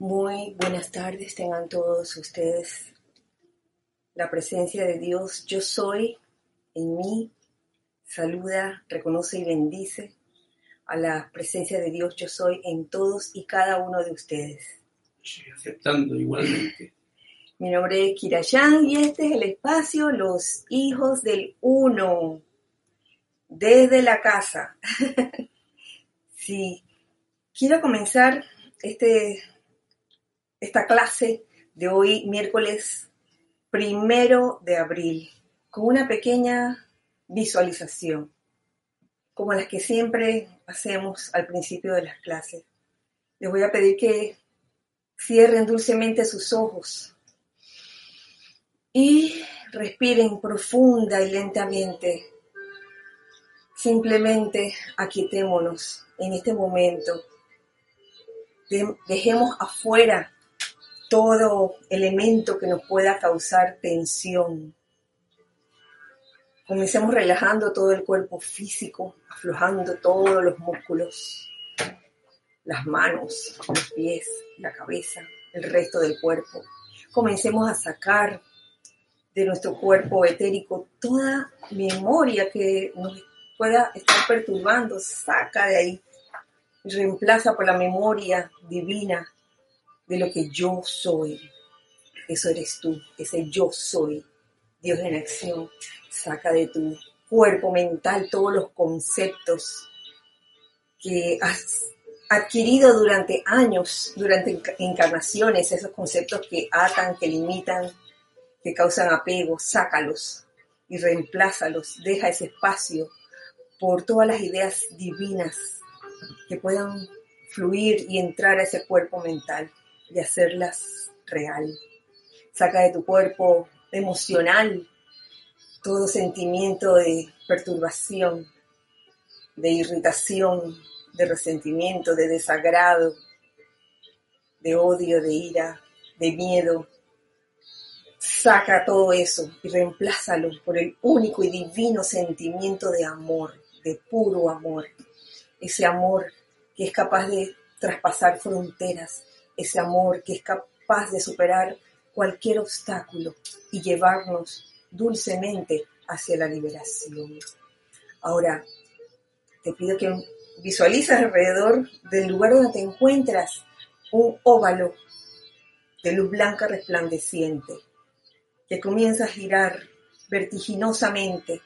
Muy buenas tardes, tengan todos ustedes la presencia de Dios. Yo soy en mí, saluda, reconoce y bendice a la presencia de Dios. Yo soy en todos y cada uno de ustedes. Sí, aceptando igualmente. Mi nombre es Kirayan y este es el espacio Los Hijos del Uno, desde la casa. sí, quiero comenzar este esta clase de hoy, miércoles primero de abril, con una pequeña visualización, como las que siempre hacemos al principio de las clases. Les voy a pedir que cierren dulcemente sus ojos y respiren profunda y lentamente. Simplemente aquietémonos en este momento. Dejemos afuera todo elemento que nos pueda causar tensión. Comencemos relajando todo el cuerpo físico, aflojando todos los músculos, las manos, los pies, la cabeza, el resto del cuerpo. Comencemos a sacar de nuestro cuerpo etérico toda memoria que nos pueda estar perturbando, saca de ahí, reemplaza por la memoria divina de lo que yo soy. Eso eres tú, ese yo soy. Dios en acción, saca de tu cuerpo mental todos los conceptos que has adquirido durante años, durante encarnaciones, esos conceptos que atan, que limitan, que causan apego, sácalos y reemplázalos, deja ese espacio por todas las ideas divinas que puedan fluir y entrar a ese cuerpo mental y hacerlas real. Saca de tu cuerpo emocional todo sentimiento de perturbación, de irritación, de resentimiento, de desagrado, de odio, de ira, de miedo. Saca todo eso y reemplázalo por el único y divino sentimiento de amor, de puro amor. Ese amor que es capaz de traspasar fronteras, ese amor que es capaz de superar cualquier obstáculo y llevarnos dulcemente hacia la liberación. Ahora, te pido que visualices alrededor del lugar donde te encuentras un óvalo de luz blanca resplandeciente que comienza a girar vertiginosamente.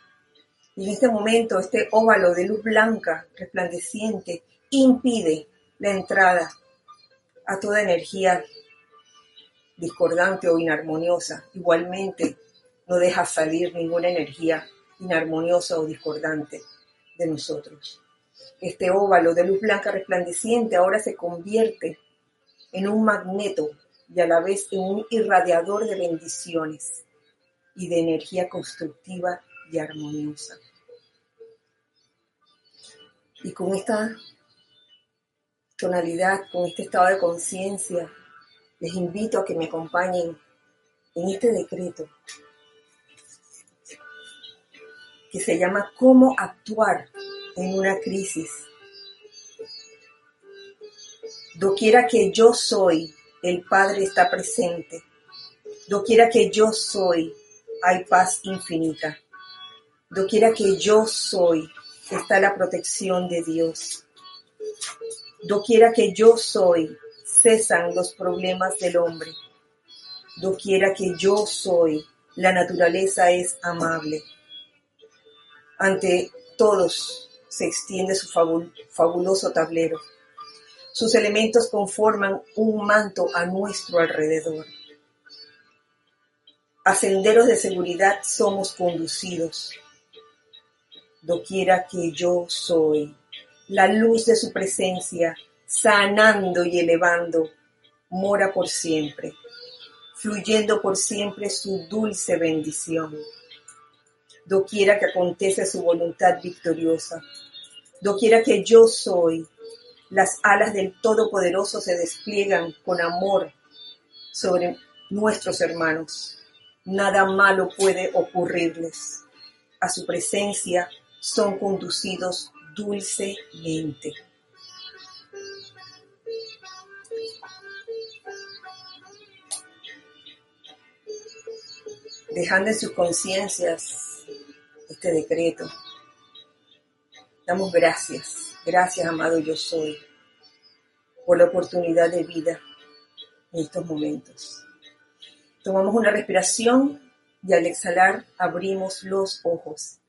Y en este momento este óvalo de luz blanca resplandeciente impide la entrada toda energía discordante o inarmoniosa. Igualmente, no deja salir ninguna energía inarmoniosa o discordante de nosotros. Este óvalo de luz blanca resplandeciente ahora se convierte en un magneto y a la vez en un irradiador de bendiciones y de energía constructiva y armoniosa. Y con esta con este estado de conciencia, les invito a que me acompañen en este decreto que se llama Cómo actuar en una crisis. Doquiera que yo soy, el Padre está presente. Doquiera que yo soy, hay paz infinita. Doquiera que yo soy, está la protección de Dios. Doquiera que yo soy, cesan los problemas del hombre. Doquiera que yo soy, la naturaleza es amable. Ante todos se extiende su fabuloso tablero. Sus elementos conforman un manto a nuestro alrededor. A senderos de seguridad somos conducidos. Doquiera que yo soy, la luz de su presencia, sanando y elevando, mora por siempre, fluyendo por siempre su dulce bendición. Doquiera que acontece su voluntad victoriosa, doquiera que yo soy, las alas del Todopoderoso se despliegan con amor sobre nuestros hermanos. Nada malo puede ocurrirles. A su presencia son conducidos dulcemente. Dejando en sus conciencias este decreto, damos gracias, gracias amado yo soy, por la oportunidad de vida en estos momentos. Tomamos una respiración y al exhalar abrimos los ojos.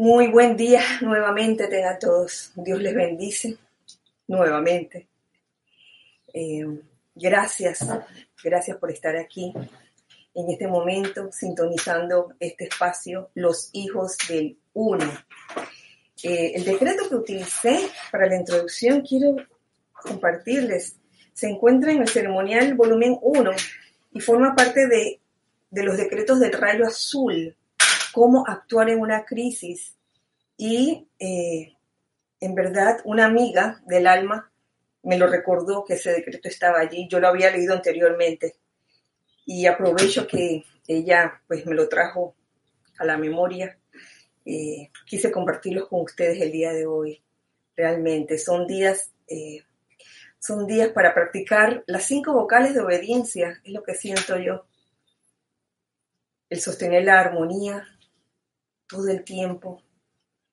Muy buen día nuevamente tengan todos. Dios les bendice nuevamente. Eh, gracias, gracias por estar aquí en este momento, sintonizando este espacio, los hijos del uno. Eh, el decreto que utilicé para la introducción quiero compartirles. Se encuentra en el ceremonial volumen 1 y forma parte de, de los decretos del rayo azul cómo actuar en una crisis. Y eh, en verdad, una amiga del alma me lo recordó que ese decreto estaba allí. Yo lo había leído anteriormente y aprovecho que ella pues me lo trajo a la memoria. Eh, quise compartirlos con ustedes el día de hoy. Realmente son días, eh, son días para practicar las cinco vocales de obediencia, es lo que siento yo. El sostener la armonía, todo el tiempo.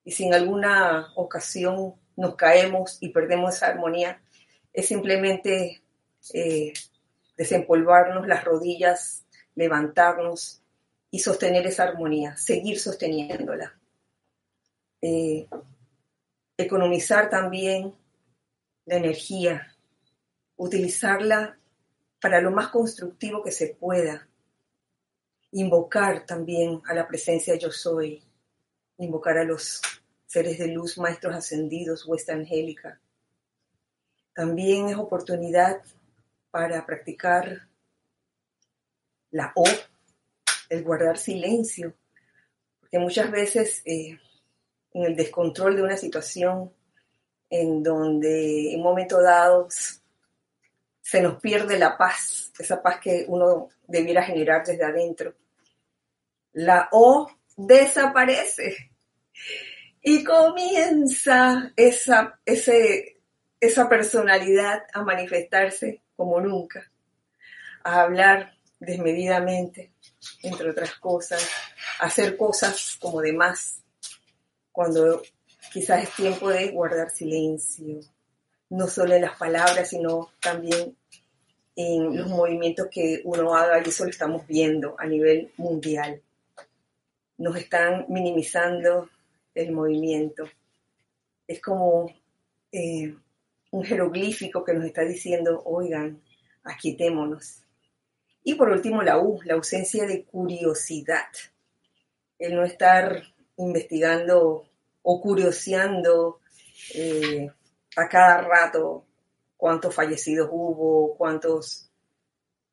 Y si en alguna ocasión nos caemos y perdemos esa armonía, es simplemente eh, desempolvarnos las rodillas, levantarnos y sostener esa armonía, seguir sosteniéndola. Eh, economizar también la energía, utilizarla para lo más constructivo que se pueda. Invocar también a la presencia yo soy, invocar a los seres de luz, maestros ascendidos, huesta angélica. También es oportunidad para practicar la O, el guardar silencio, porque muchas veces eh, en el descontrol de una situación en donde en un momento dado se nos pierde la paz, esa paz que uno debiera generar desde adentro. La O desaparece. Y comienza esa, ese, esa personalidad a manifestarse como nunca, a hablar desmedidamente, entre otras cosas, a hacer cosas como de más, cuando quizás es tiempo de guardar silencio, no solo en las palabras, sino también en los movimientos que uno haga, y eso lo estamos viendo a nivel mundial nos están minimizando el movimiento. Es como eh, un jeroglífico que nos está diciendo, oigan, aquietémonos. Y por último, la U, la ausencia de curiosidad. El no estar investigando o curioseando eh, a cada rato cuántos fallecidos hubo, cuántos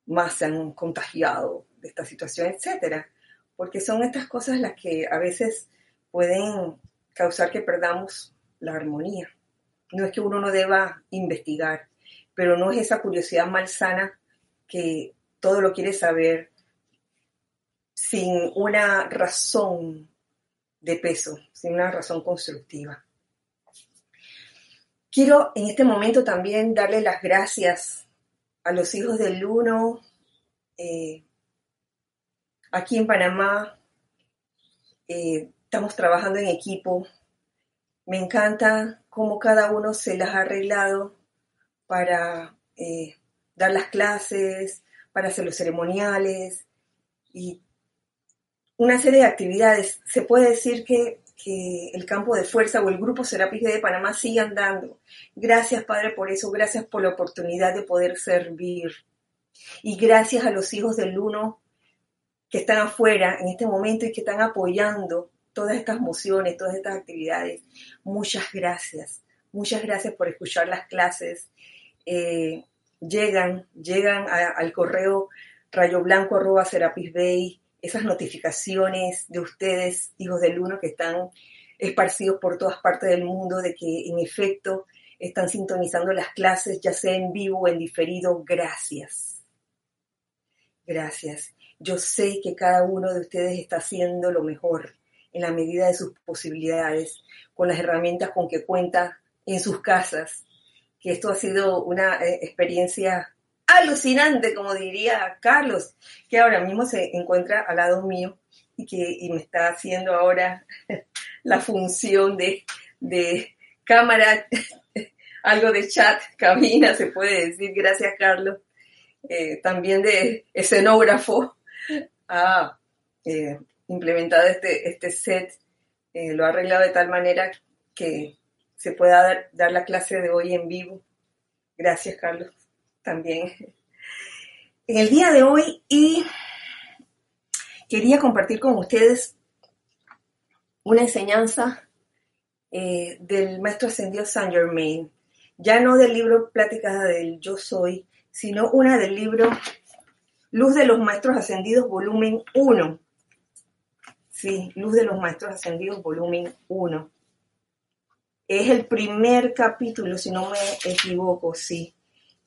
más se han contagiado de esta situación, etcétera porque son estas cosas las que a veces pueden causar que perdamos la armonía. No es que uno no deba investigar, pero no es esa curiosidad malsana que todo lo quiere saber sin una razón de peso, sin una razón constructiva. Quiero en este momento también darle las gracias a los hijos del uno, eh, Aquí en Panamá eh, estamos trabajando en equipo. Me encanta cómo cada uno se las ha arreglado para eh, dar las clases, para hacer los ceremoniales y una serie de actividades. Se puede decir que, el campo de fuerza o el grupo Serapis de Panamá sigue andando. Gracias, Padre, por eso. Gracias por la oportunidad de poder servir. Y gracias a los hijos del uno que están afuera en este momento y que están apoyando todas estas mociones, todas estas actividades. Muchas gracias. Muchas gracias por escuchar las clases. Eh, llegan, llegan al correo rayoblanco arroba Serapis Bay, esas notificaciones de ustedes, hijos del uno, que están esparcidos por todas partes del mundo, de que en efecto están sintonizando las clases, ya sea en vivo o en diferido. Gracias. Gracias. Yo sé que cada uno de ustedes está haciendo lo mejor en la medida de sus posibilidades, con las herramientas con que cuenta en sus casas, que esto ha sido una eh, experiencia alucinante, como diría Carlos, que ahora mismo se encuentra al lado mío y que me está haciendo ahora la función de, de cámara, algo de chat, cabina, se puede decir, gracias Carlos, eh, también de escenógrafo, ha eh, implementado este, este set, eh, lo ha arreglado de tal manera que se pueda dar, la clase de hoy en vivo. Gracias Carlos, también. En el día de hoy y quería compartir con ustedes una enseñanza eh, del maestro ascendido Saint Germain, ya no del libro Pláticas del Yo Soy, sino una del libro Luz de los Maestros Ascendidos, volumen 1. Sí, Luz de los Maestros Ascendidos, volumen 1. Es el primer capítulo, si no me equivoco, sí,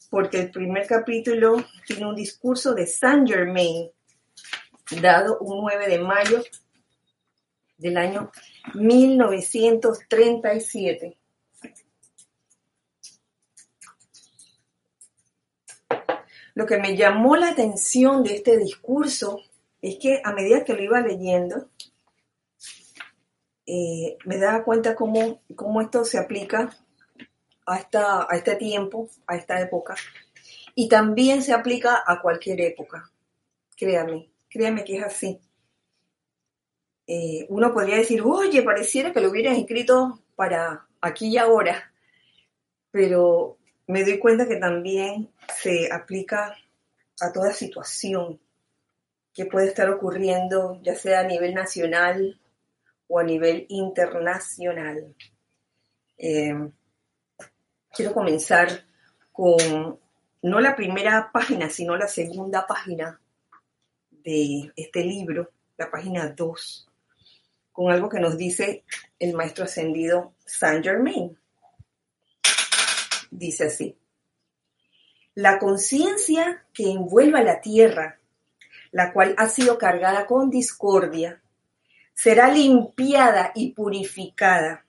porque el primer capítulo tiene un discurso de Saint Germain, dado un 9 de mayo del año 1937. Lo que me llamó la atención de este discurso es que a medida que lo iba leyendo, eh, me daba cuenta cómo, cómo, esto se aplica a, esta, a este tiempo, a esta época, y también se aplica a cualquier época. Créame, créame que es así. Eh, uno podría decir, oye, pareciera que lo hubieran escrito para aquí y ahora, pero me doy cuenta que también se aplica a toda situación que puede estar ocurriendo, ya sea a nivel nacional o a nivel internacional. Eh, quiero comenzar con no la primera página, sino la segunda página de este libro, la página 2 con algo que nos dice el maestro ascendido Saint Germain. Dice así, la conciencia que envuelva la tierra, la cual ha sido cargada con discordia, será limpiada y purificada.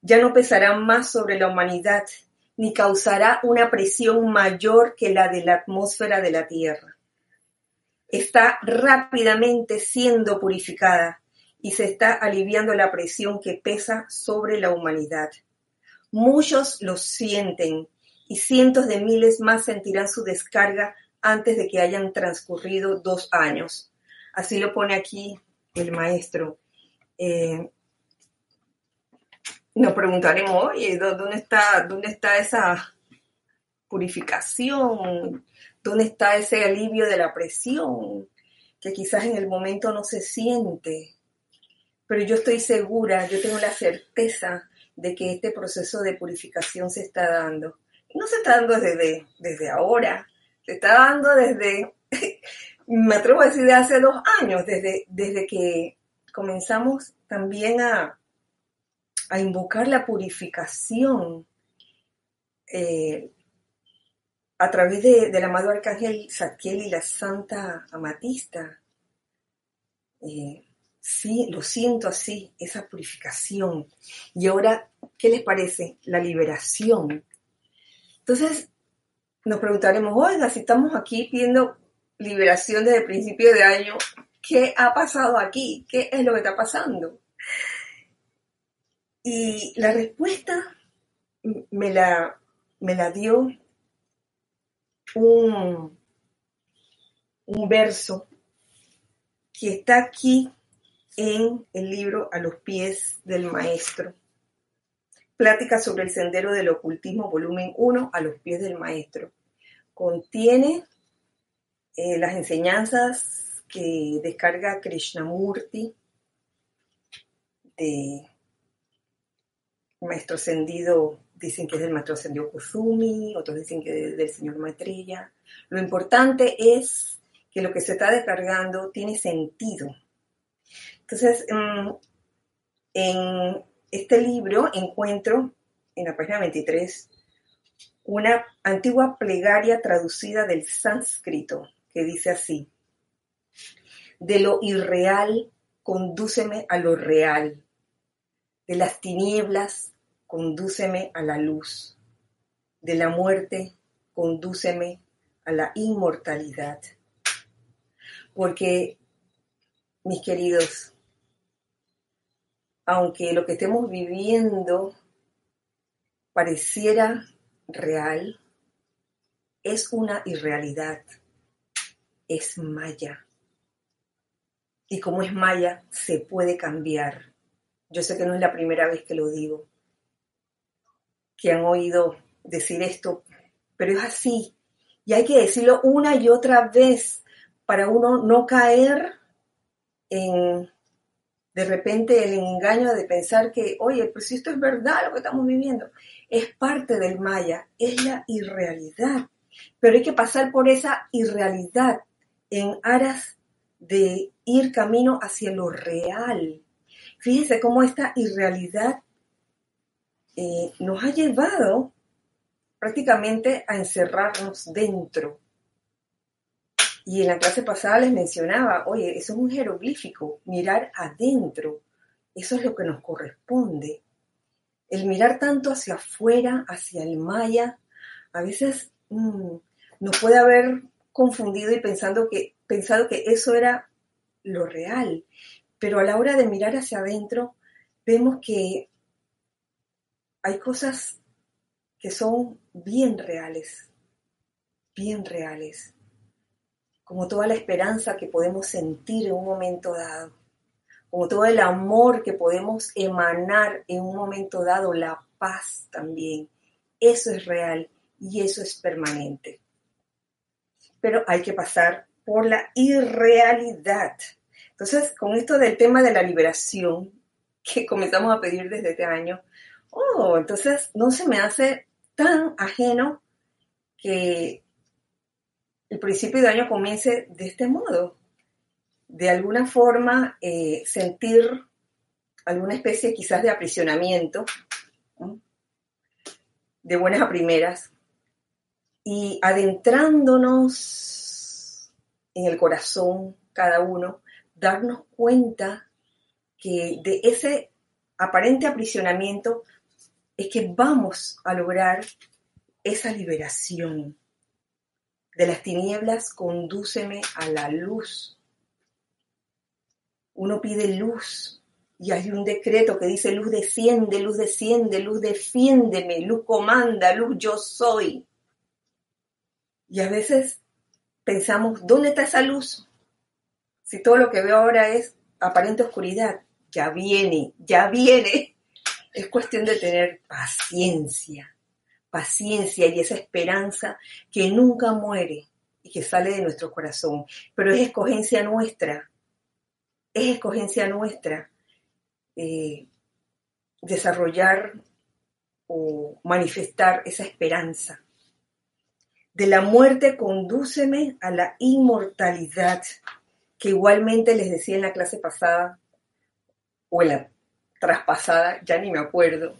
Ya no pesará más sobre la humanidad, ni causará una presión mayor que la de la atmósfera de la tierra. Está rápidamente siendo purificada y se está aliviando la presión que pesa sobre la humanidad. Muchos lo sienten y cientos de miles más sentirán su descarga antes de que hayan transcurrido dos años. Así lo pone aquí el maestro. Eh, nos preguntaremos, oye, ¿dónde está, ¿dónde está esa purificación? ¿Dónde está ese alivio de la presión? Que quizás en el momento no se siente pero yo estoy segura, yo tengo la certeza de que este proceso de purificación se está dando. No se está dando desde, desde ahora, se está dando desde, me atrevo a decir, de hace dos años, desde, desde que comenzamos también a, a invocar la purificación eh, a través de, del amado arcángel Zadkiel y la santa Amatista. Eh, Sí, lo siento así, esa purificación. Y ahora, ¿qué les parece? La liberación. Entonces, nos preguntaremos, oiga, si estamos aquí pidiendo liberación desde el principio de año, ¿qué ha pasado aquí? ¿Qué es lo que está pasando? Y la respuesta me la, me la dio un, un verso que está aquí en el libro A los pies del maestro. Plática sobre el sendero del ocultismo, volumen 1, A los pies del maestro. Contiene eh, las enseñanzas que descarga Krishnamurti de maestro ascendido, dicen que es del maestro ascendido Kusumi, otros dicen que es del señor Maestrella. Lo importante es que lo que se está descargando tiene sentido entonces, mm, en este libro encuentro, en la página 23, una antigua plegaria traducida del sánscrito que dice así, de lo irreal, condúceme a lo real, de las tinieblas, condúceme a la luz, de la muerte, condúceme a la inmortalidad. Porque, mis queridos, aunque lo que estemos viviendo pareciera real, es una irrealidad, es maya. Y como es maya, se puede cambiar. Yo sé que no es la primera vez que lo digo, que han oído decir esto, pero es así. Y hay que decirlo una y otra vez para uno no caer en de repente el engaño de pensar que, oye, pero si esto es verdad lo que estamos viviendo, es parte del maya, es la irrealidad. Pero hay que pasar por esa irrealidad en aras de ir camino hacia lo real. Fíjense cómo esta irrealidad eh, nos ha llevado prácticamente a encerrarnos dentro. Y en la clase pasada les mencionaba, oye, eso es un jeroglífico, mirar adentro. Eso es lo que nos corresponde. El mirar tanto hacia afuera, hacia el maya, a veces mm, nos puede haber confundido y pensando que, pensado que eso era lo real. Pero a la hora de mirar hacia adentro, vemos que hay cosas que son bien reales, bien reales, como toda la esperanza que podemos sentir en un momento dado, como todo el amor que podemos emanar en un momento dado, la paz también. Eso es real y eso es permanente. Pero hay que pasar por la irrealidad. Entonces, con esto del tema de la liberación que comenzamos a pedir desde este año, oh, entonces no se me hace tan ajeno que el principio de año comience de este modo. De alguna forma, eh, sentir alguna especie quizás de aprisionamiento, de buenas a primeras, y adentrándonos en el corazón cada uno, darnos cuenta que de ese aparente aprisionamiento es que vamos a lograr esa liberación. De las tinieblas condúceme a la luz. Uno pide luz y hay un decreto que dice luz desciende, luz desciende, luz defiéndeme, luz comanda, luz yo soy. Y a veces pensamos, ¿dónde está esa luz? Si todo lo que veo ahora es aparente oscuridad, ya viene, ya viene. Es cuestión de tener paciencia, paciencia y esa esperanza que nunca muere y que sale de nuestro corazón. Pero es escogencia nuestra, es escogencia nuestra eh, desarrollar o manifestar esa esperanza. De la muerte condúceme a la inmortalidad, que igualmente les decía en la clase pasada, o en la traspasada, ya ni me acuerdo.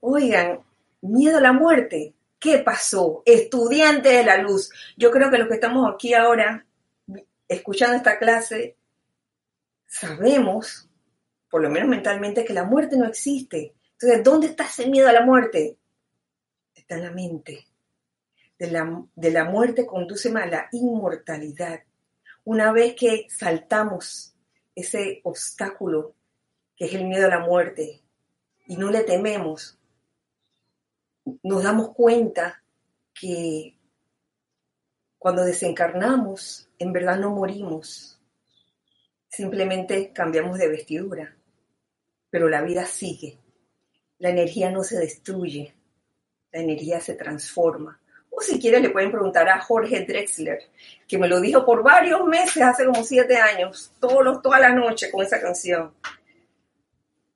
Oigan, miedo a la muerte. ¿Qué pasó? Estudiante de la luz. Yo creo que los que estamos aquí ahora escuchando esta clase sabemos, por lo menos mentalmente, que la muerte no existe. Entonces, ¿dónde está ese miedo a la muerte? Está en la mente. De la, de la muerte conduce a la inmortalidad. Una vez que saltamos ese obstáculo que es el miedo a la muerte, y no le tememos, nos damos cuenta que cuando desencarnamos, en verdad no morimos, simplemente cambiamos de vestidura, pero la vida sigue, la energía no se destruye, la energía se transforma. O si quieren le pueden preguntar a Jorge Drexler, que me lo dijo por varios meses, hace como siete años, todos los, toda la noche con esa canción.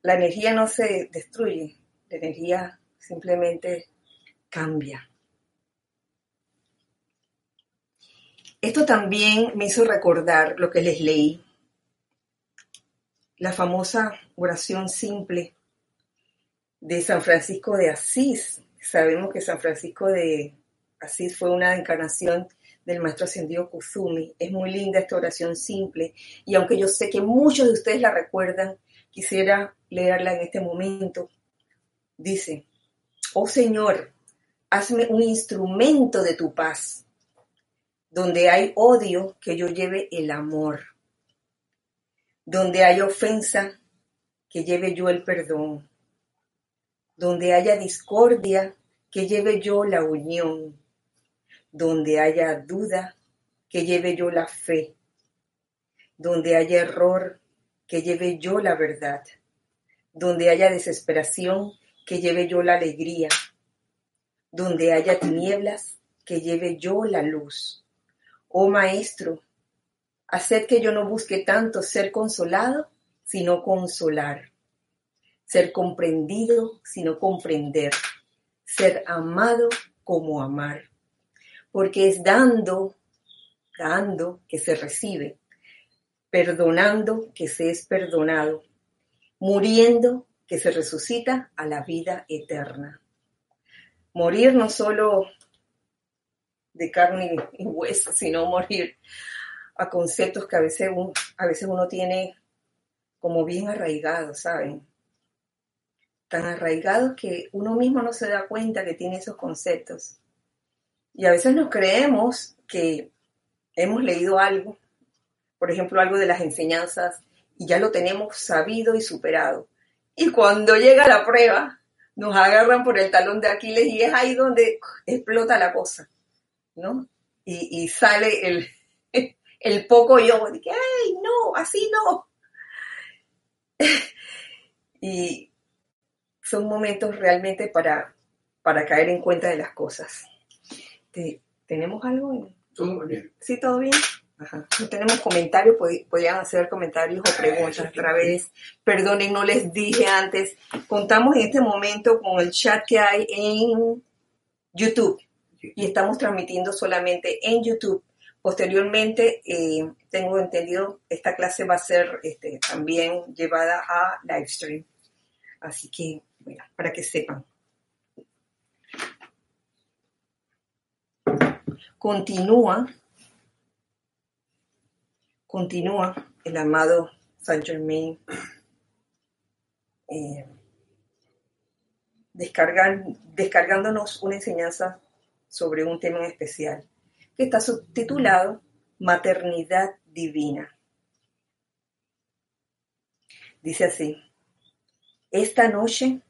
La energía no se destruye, la energía simplemente cambia. Esto también me hizo recordar lo que les leí, la famosa oración simple de San Francisco de Asís. Sabemos que San Francisco de Asís fue una encarnación del maestro ascendido Kuzumi. Es muy linda esta oración simple y aunque yo sé que muchos de ustedes la recuerdan, quisiera leerla en este momento. Dice, oh Señor, hazme un instrumento de tu paz. Donde hay odio, que yo lleve el amor. Donde hay ofensa, que lleve yo el perdón. Donde haya discordia, que lleve yo la unión. Donde haya duda, que lleve yo la fe. Donde haya error, que lleve yo la verdad. Donde haya desesperación, que lleve yo la alegría. Donde haya tinieblas, que lleve yo la luz. Oh Maestro, haced que yo no busque tanto ser consolado, sino consolar. Ser comprendido, sino comprender. Ser amado como amar. Porque es dando dando que se recibe, perdonando que se es perdonado, muriendo que se resucita a la vida eterna. Morir no solo de carne y hueso, sino morir a conceptos que a veces, uno, a veces uno tiene como bien arraigados, ¿saben? Tan arraigados que uno mismo no se da cuenta que tiene esos conceptos. Y a veces nos creemos que hemos leído algo, por ejemplo, algo de las enseñanzas, y ya lo tenemos sabido y superado. Y cuando llega la prueba, nos agarran por el talón de Aquiles y es ahí donde explota la cosa, ¿no? Y, sale el, el poco yo, de que, ¡ay, no, así no! y son momentos realmente para, para caer en cuenta de las cosas. ¿Tenemos algo? Todo bien. ¿Sí, todo bien? Ajá. No tenemos comentarios, podrían hacer comentarios o preguntas a través. Perdonen, no les dije antes. Contamos en este momento con el chat que hay en YouTube y estamos transmitiendo solamente en YouTube. Posteriormente, eh, tengo entendido, esta clase va a ser este, también llevada a Livestream. Así que, bueno, para que sepan. Continúa, continúa el amado Saint Germain eh, descargándonos una enseñanza sobre un tema especial que está subtitulado Maternidad Divina. Dice así, esta noche,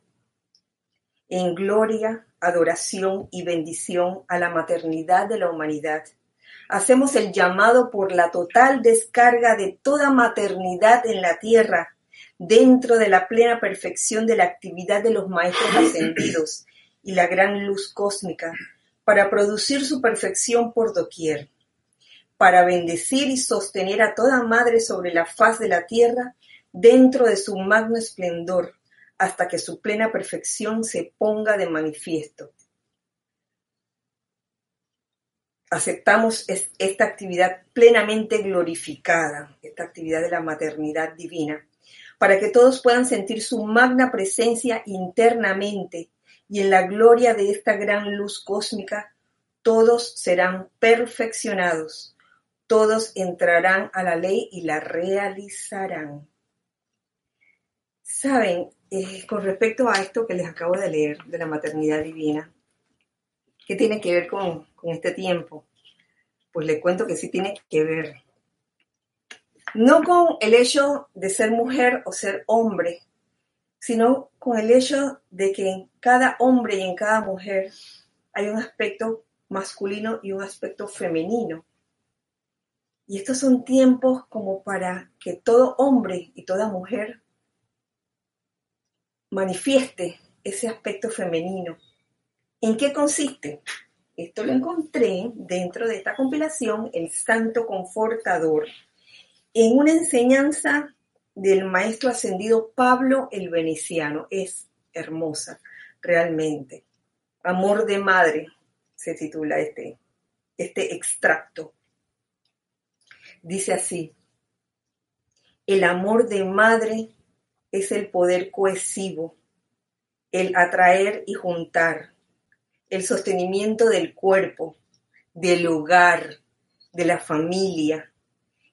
en gloria adoración y bendición a la maternidad de la humanidad. Hacemos el llamado por la total descarga de toda maternidad en la tierra, dentro de la plena perfección de la actividad de los maestros ascendidos y la gran luz cósmica, para producir su perfección por doquier, para bendecir y sostener a toda madre sobre la faz de la tierra dentro de su magno esplendor, hasta que su plena perfección se ponga de manifiesto. Aceptamos esta actividad plenamente glorificada, esta actividad de la maternidad divina, para que todos puedan sentir su magna presencia internamente y en la gloria de esta gran luz cósmica, todos serán perfeccionados, todos entrarán a la ley y la realizarán. Saben, eh, con respecto a esto que les acabo de leer de la maternidad divina, ¿qué tiene que ver con, este tiempo? Pues les cuento que sí tiene que ver. No con el hecho de ser mujer o ser hombre, sino con el hecho de que en cada hombre y en cada mujer hay un aspecto masculino y un aspecto femenino. Y estos son tiempos como para que todo hombre y toda mujer manifieste ese aspecto femenino. ¿En qué consiste? Esto lo encontré dentro de esta compilación, El Santo Confortador, en una enseñanza del maestro ascendido Pablo el Veneciano. Es hermosa, realmente. Amor de madre se titula este, este extracto. Dice así, el amor de madre es el poder cohesivo, el atraer y juntar, el sostenimiento del cuerpo, del hogar, de la familia.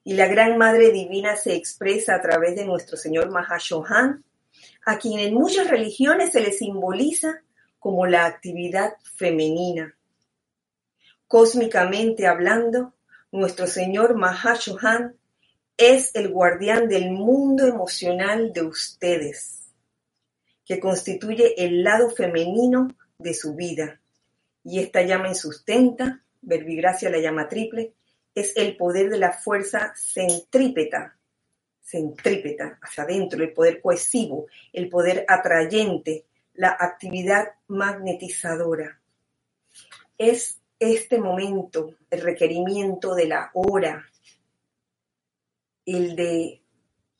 Y la Gran Madre Divina se expresa a través de nuestro Señor Mahashohan, a quien en muchas religiones se le simboliza como la actividad femenina. Cósmicamente hablando, nuestro Señor Mahashohan es el guardián del mundo emocional de ustedes, que constituye el lado femenino de su vida. Y esta llama insustenta, verbigracia la llama triple, es el poder de la fuerza centrípeta, centrípeta, hacia adentro, el poder cohesivo, el poder atrayente, la actividad magnetizadora. Es este momento, el requerimiento de la hora, el de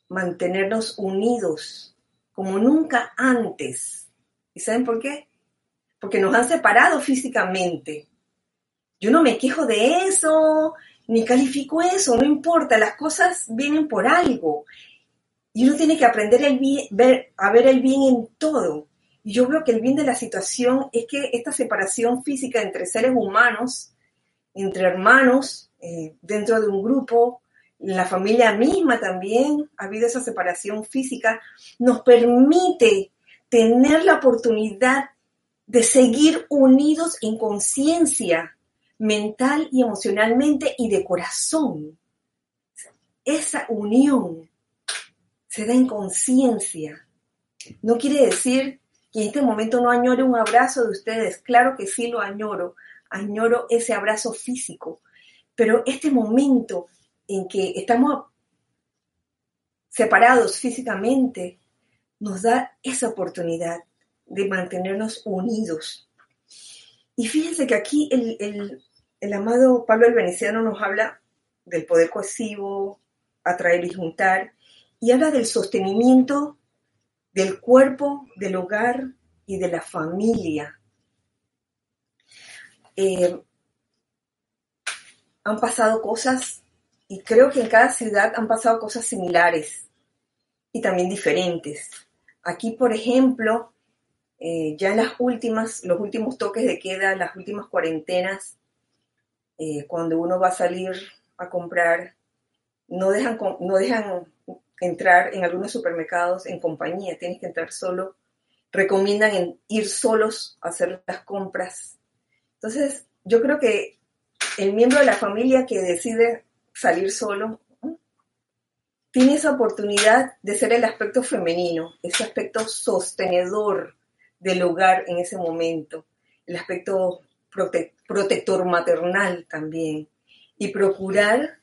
mantenernos unidos como nunca antes. ¿Y saben por qué? Porque nos han separado físicamente. Yo no me quejo de eso, ni califico eso, no importa, las cosas vienen por algo. Y uno tiene que aprender a ver el bien en todo. Y yo veo que el bien de la situación es que esta separación física entre seres humanos, entre hermanos, eh, dentro de un grupo, la familia misma también ha habido esa separación física, nos permite tener la oportunidad de seguir unidos en conciencia mental y emocionalmente y de corazón. Esa unión se da en conciencia. No quiere decir que en este momento no añore un abrazo de ustedes. Claro que sí lo añoro. Añoro ese abrazo físico. Pero este momento en que estamos separados físicamente, nos da esa oportunidad de mantenernos unidos. Y fíjense que aquí el, el, amado Pablo el Veneciano nos habla del poder cohesivo, atraer y juntar, y habla del sostenimiento del cuerpo, del hogar y de la familia. Eh, han pasado cosas y creo que en cada ciudad han pasado cosas similares y también diferentes. Aquí, por ejemplo, eh, ya en las últimas, los últimos toques de queda, las últimas cuarentenas, eh, cuando uno va a salir a comprar, no dejan, no dejan entrar en algunos supermercados en compañía, tienes que entrar solo. Recomiendan ir solos a hacer las compras. Entonces, yo creo que el miembro de la familia que decide salir solo, tiene esa oportunidad de ser el aspecto femenino, ese aspecto sostenedor del hogar en ese momento, el aspecto protector maternal también, y procurar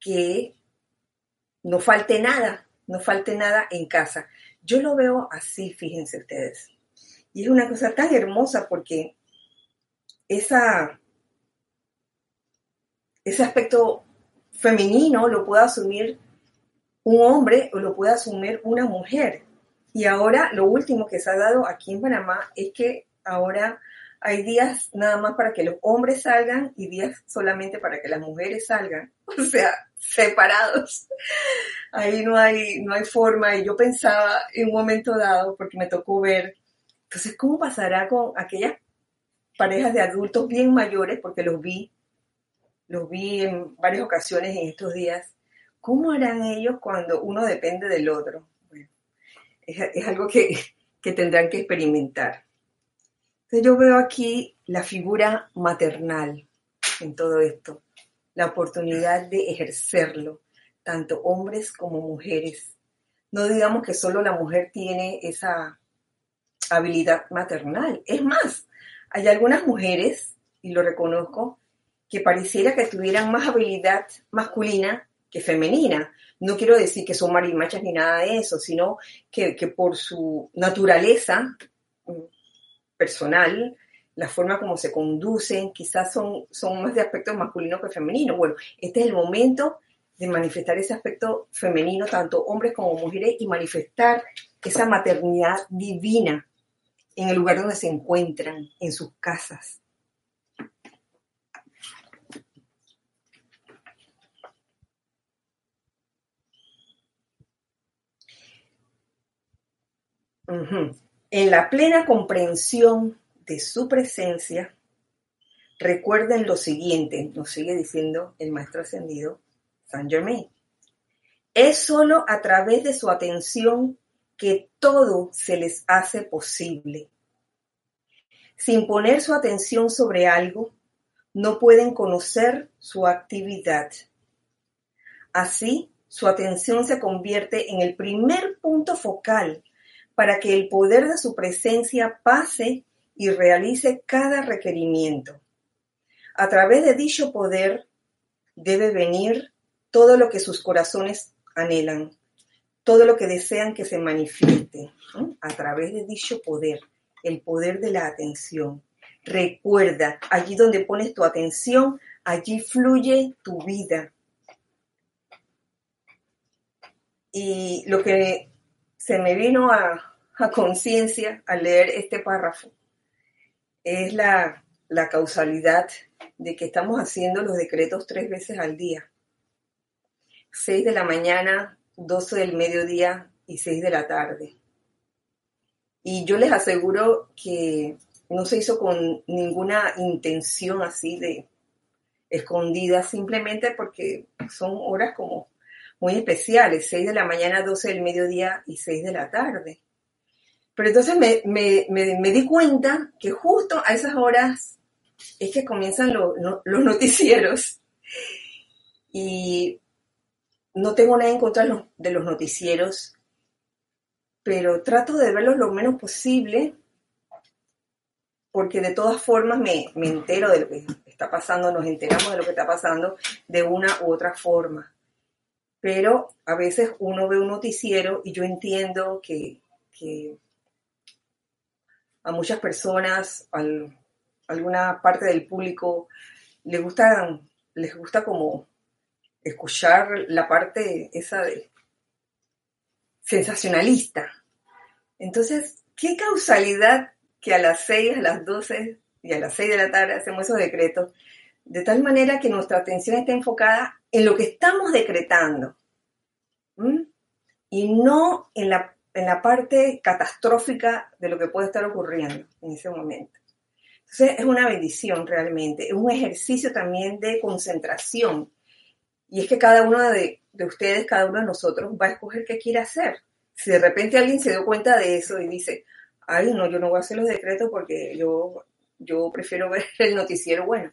que no falte nada, no falte nada en casa. Yo lo veo así, fíjense ustedes. Y es una cosa tan hermosa porque esa, ese aspecto femenino lo puede asumir un hombre o lo puede asumir una mujer. Y ahora lo último que se ha dado aquí en Panamá es que ahora hay días nada más para que los hombres salgan y días solamente para que las mujeres salgan, o sea, separados. Ahí no hay, no hay forma. Y yo pensaba en un momento dado, porque me tocó ver, entonces, ¿cómo pasará con aquellas parejas de adultos bien mayores? Porque los vi los vi en varias ocasiones en estos días, ¿cómo harán ellos cuando uno depende del otro? Es, algo que, que tendrán que experimentar. Entonces yo veo aquí la figura maternal en todo esto, la oportunidad de ejercerlo, tanto hombres como mujeres. No digamos que solo la mujer tiene esa habilidad maternal. Es más, hay algunas mujeres, y lo reconozco, que pareciera que tuvieran más habilidad masculina que femenina. No quiero decir que son marimachas ni nada de eso, sino que, por su naturaleza mm, personal, la forma como se conducen, quizás son, son más de aspecto masculino que femenino. Bueno, este es el momento de manifestar ese aspecto femenino, tanto hombres como mujeres, y manifestar esa maternidad divina en el lugar donde se encuentran, en sus casas. En la plena comprensión de su presencia, recuerden lo siguiente, nos sigue diciendo el maestro ascendido Saint Germain. Es solo a través de su atención que todo se les hace posible. Sin poner su atención sobre algo, no pueden conocer su actividad. Así, su atención se convierte en el primer punto focal para que el poder de su presencia pase y realice cada requerimiento. A través de dicho poder debe venir todo lo que sus corazones anhelan, todo lo que desean que se manifieste a través de dicho poder, el poder de la atención. Recuerda, allí donde pones tu atención, allí fluye tu vida. Y lo que se me vino a, conciencia al leer este párrafo es la, la causalidad de que estamos haciendo los decretos tres veces al día. Seis de la mañana, 12 del mediodía y 6 de la tarde. Y yo les aseguro que no se hizo con ninguna intención así de escondida, simplemente porque son horas como muy especiales, 6 de la mañana, 12 del mediodía y 6 de la tarde. Pero entonces me, me, di cuenta que justo a esas horas es que comienzan los noticieros. Y no tengo nada en contra de los noticieros, pero trato de verlos lo menos posible porque de todas formas me, entero de lo que está pasando, nos enteramos de lo que está pasando de una u otra forma. Pero a veces uno ve un noticiero y yo entiendo que, a muchas personas, a alguna parte del público, les gusta, les gusta como escuchar la parte esa de sensacionalista. Entonces, ¿qué causalidad que a las 6, a las 12 y a las 6 de la tarde hacemos esos decretos? De tal manera que nuestra atención esté enfocada en lo que estamos decretando y no en la, en la parte catastrófica de lo que puede estar ocurriendo en ese momento. Entonces, es una bendición realmente, es un ejercicio también de concentración y es que cada uno de, ustedes, cada uno de nosotros va a escoger qué quiere hacer. Si de repente alguien se dio cuenta de eso y dice, ay, no, yo no voy a hacer los decretos porque yo, yo prefiero ver el noticiero, bueno,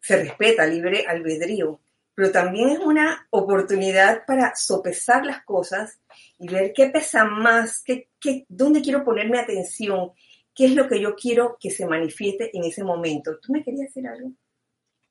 se respeta, libre albedrío, pero también es una oportunidad para sopesar las cosas y ver qué pesa más, qué, qué, dónde quiero ponerme atención, qué es lo que yo quiero que se manifieste en ese momento. ¿Tú me querías decir algo?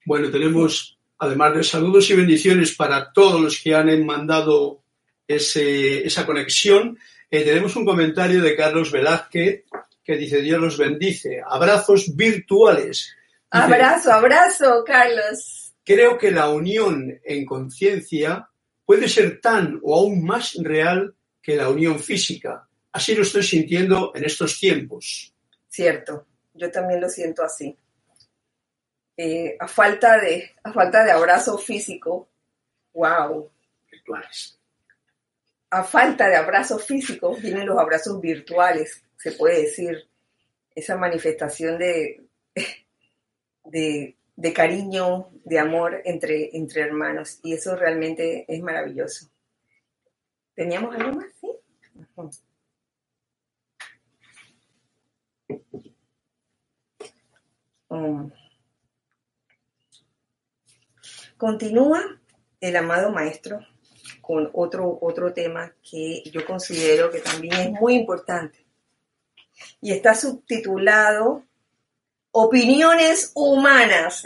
Bueno, tenemos además de saludos y bendiciones para todos los que han mandado esa conexión, eh, tenemos un comentario de Carlos Velázquez que dice Dios los bendice. Abrazos virtuales. abrazo, abrazo, Carlos. Creo que la unión en conciencia puede ser tan o aún más real que la unión física. Así lo estoy sintiendo en estos tiempos. Cierto, yo también lo siento así. Eh, a, falta de, a falta de abrazo físico, wow. Virtuales. A falta de abrazo físico vienen los abrazos virtuales, se puede decir, esa manifestación de, de, de cariño, de amor entre, entre hermanos, y eso realmente es maravilloso. ¿Teníamos algo más? Sí. Continúa el amado maestro con otro, otro tema que yo considero que también es muy importante. Y está subtitulado Opiniones humanas.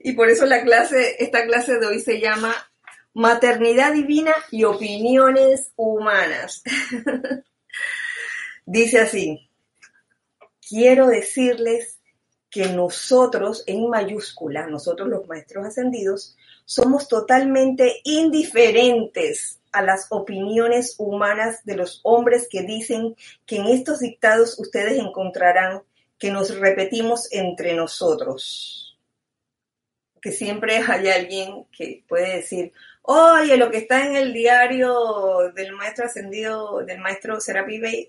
Y por eso la clase, esta clase de hoy se llama Maternidad Divina y Opiniones Humanas. Dice así, quiero decirles que nosotros, en mayúscula, nosotros los maestros ascendidos, somos totalmente indiferentes a las opiniones humanas de los hombres que dicen que en estos dictados ustedes encontrarán que nos repetimos entre nosotros. Que siempre hay alguien que puede decir, oye, lo que está en el diario del maestro ascendido, del maestro Serapi Bey,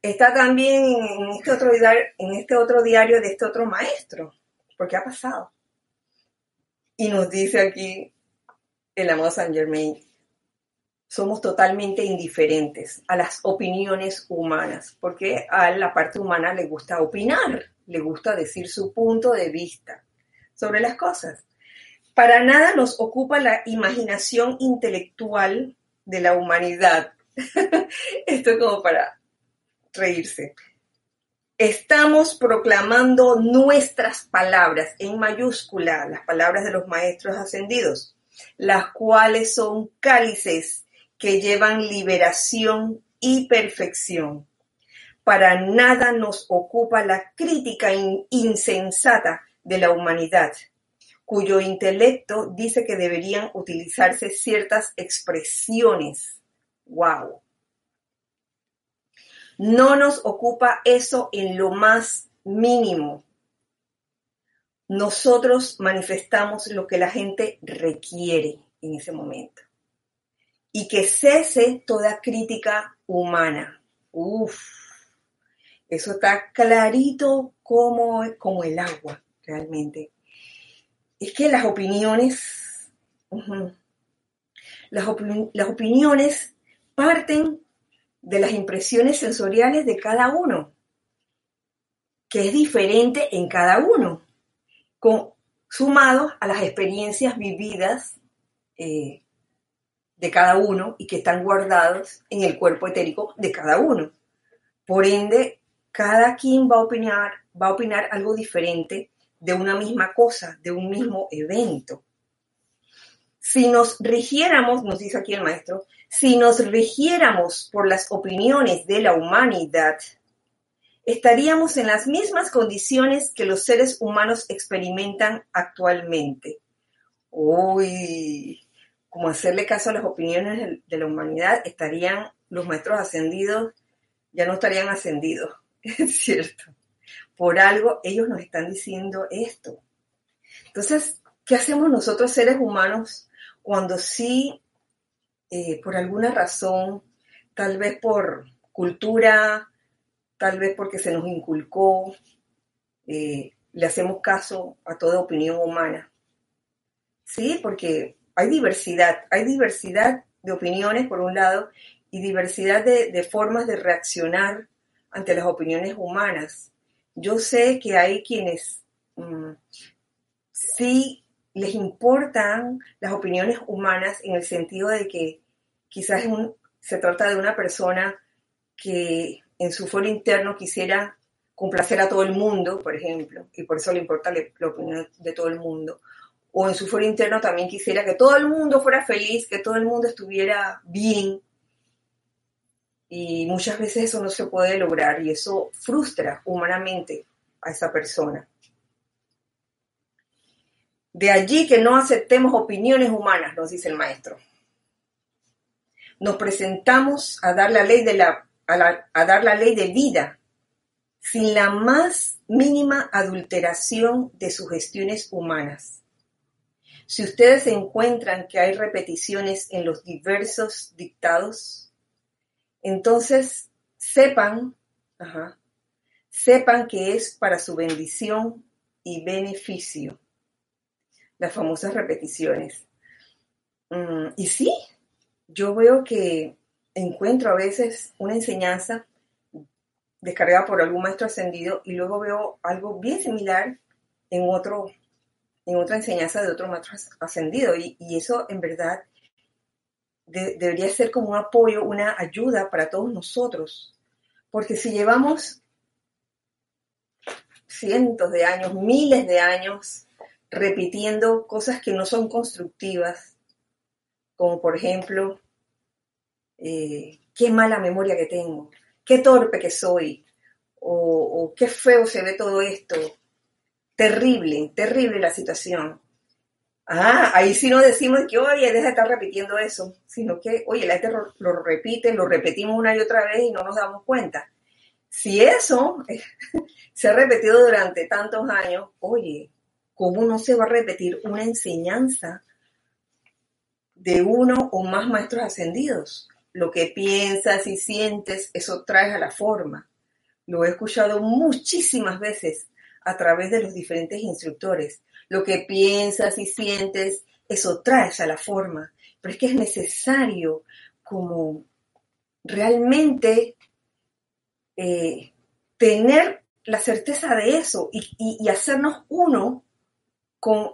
está también en este otro diario, en este otro diario de este otro maestro, porque ha pasado. Y nos dice aquí el amado Saint Germain, somos totalmente indiferentes a las opiniones humanas, porque a la parte humana le gusta opinar, le gusta decir su punto de vista sobre las cosas. Para nada nos ocupa la imaginación intelectual de la humanidad. Esto es como para reírse. Estamos proclamando nuestras palabras en mayúscula, las palabras de los maestros ascendidos, las cuales son cálices que llevan liberación y perfección. Para nada nos ocupa la crítica insensata de la humanidad, cuyo intelecto dice que deberían utilizarse ciertas expresiones. ¡Wow! No nos ocupa eso en lo más mínimo. Nosotros manifestamos lo que la gente requiere en ese momento y que cese toda crítica humana. Uf, eso está clarito como, como el agua, realmente. Es que las opiniones, las, opiniones parten de las impresiones sensoriales de cada uno, que es diferente en cada uno, sumados a las experiencias vividas eh, de cada uno y que están guardados en el cuerpo etérico de cada uno. Por ende, cada quien va a opinar, va a opinar algo diferente de una misma cosa, de un mismo evento. Si nos rigiéramos, nos dice aquí el maestro, si nos rigiéramos por las opiniones de la humanidad, estaríamos en las mismas condiciones que los seres humanos experimentan actualmente. Uy, como hacerle caso a las opiniones de la humanidad, estarían los maestros ascendidos, ya no estarían ascendidos, es cierto. Por algo ellos nos están diciendo esto. Entonces, ¿qué hacemos nosotros seres humanos cuando sí, eh, por alguna razón, tal vez por cultura, tal vez porque se nos inculcó, eh, le hacemos caso a toda opinión humana? Sí, porque hay diversidad, hay diversidad de opiniones por un lado y diversidad de, formas de reaccionar ante las opiniones humanas. Yo sé que hay quienes mm, sí les importan las opiniones humanas en el sentido de que quizás se trata de una persona que en su foro interno quisiera complacer a todo el mundo, por ejemplo, y por eso le importa la opinión de todo el mundo o en su foro interno también quisiera que todo el mundo fuera feliz, que todo el mundo estuviera bien. Y muchas veces eso no se puede lograr y eso frustra humanamente a esa persona. De allí que no aceptemos opiniones humanas, nos dice el maestro. Nos presentamos a dar la ley de la, a dar la ley de vida sin la más mínima adulteración de sugestiones humanas si ustedes encuentran que hay repeticiones en los diversos dictados, entonces sepan, sepan que es para su bendición y beneficio. Las famosas repeticiones. Mm, y sí, yo veo que encuentro a veces una enseñanza descargada por algún maestro ascendido y luego veo algo bien similar en otro en otra enseñanza de otro maestro ascendido. Y, eso en verdad debería ser como un apoyo, una ayuda para todos nosotros. Porque si llevamos cientos de años, miles de años repitiendo cosas que no son constructivas, como por ejemplo, eh, qué mala memoria que tengo, qué torpe que soy, o qué feo se ve todo esto, Terrible, terrible la situación. Ah, ahí sí no decimos que, oye, deja de estar repitiendo eso, sino que, oye, la gente lo, repite, lo repetimos una y otra vez y no nos damos cuenta. Si eso se ha repetido durante tantos años, oye, ¿cómo no se va a repetir una enseñanza de uno o más maestros ascendidos? Lo que piensas y sientes, eso trae a la forma. Lo he escuchado muchísimas veces a través de los diferentes instructores. Lo que piensas y sientes, eso traes a la forma. Pero es que es necesario como realmente eh, tener la certeza de eso y, hacernos uno con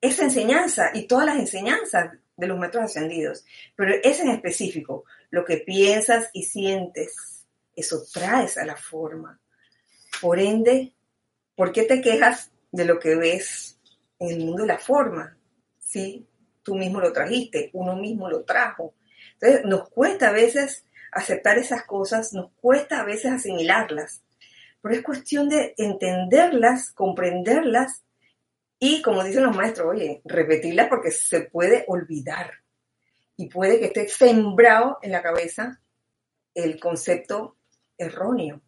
esa enseñanza y todas las enseñanzas de los metros ascendidos. Pero es en específico, lo que piensas y sientes, eso traes a la forma. Por ende, ¿por qué te quejas de lo que ves en el mundo de la forma? Si tú mismo lo trajiste, uno mismo lo trajo. Entonces, nos cuesta a veces aceptar esas cosas, nos cuesta a veces asimilarlas, pero es cuestión de entenderlas, comprenderlas y, como dicen los maestros, oye, repetirlas porque se puede olvidar y puede que esté sembrado en la cabeza el concepto erróneo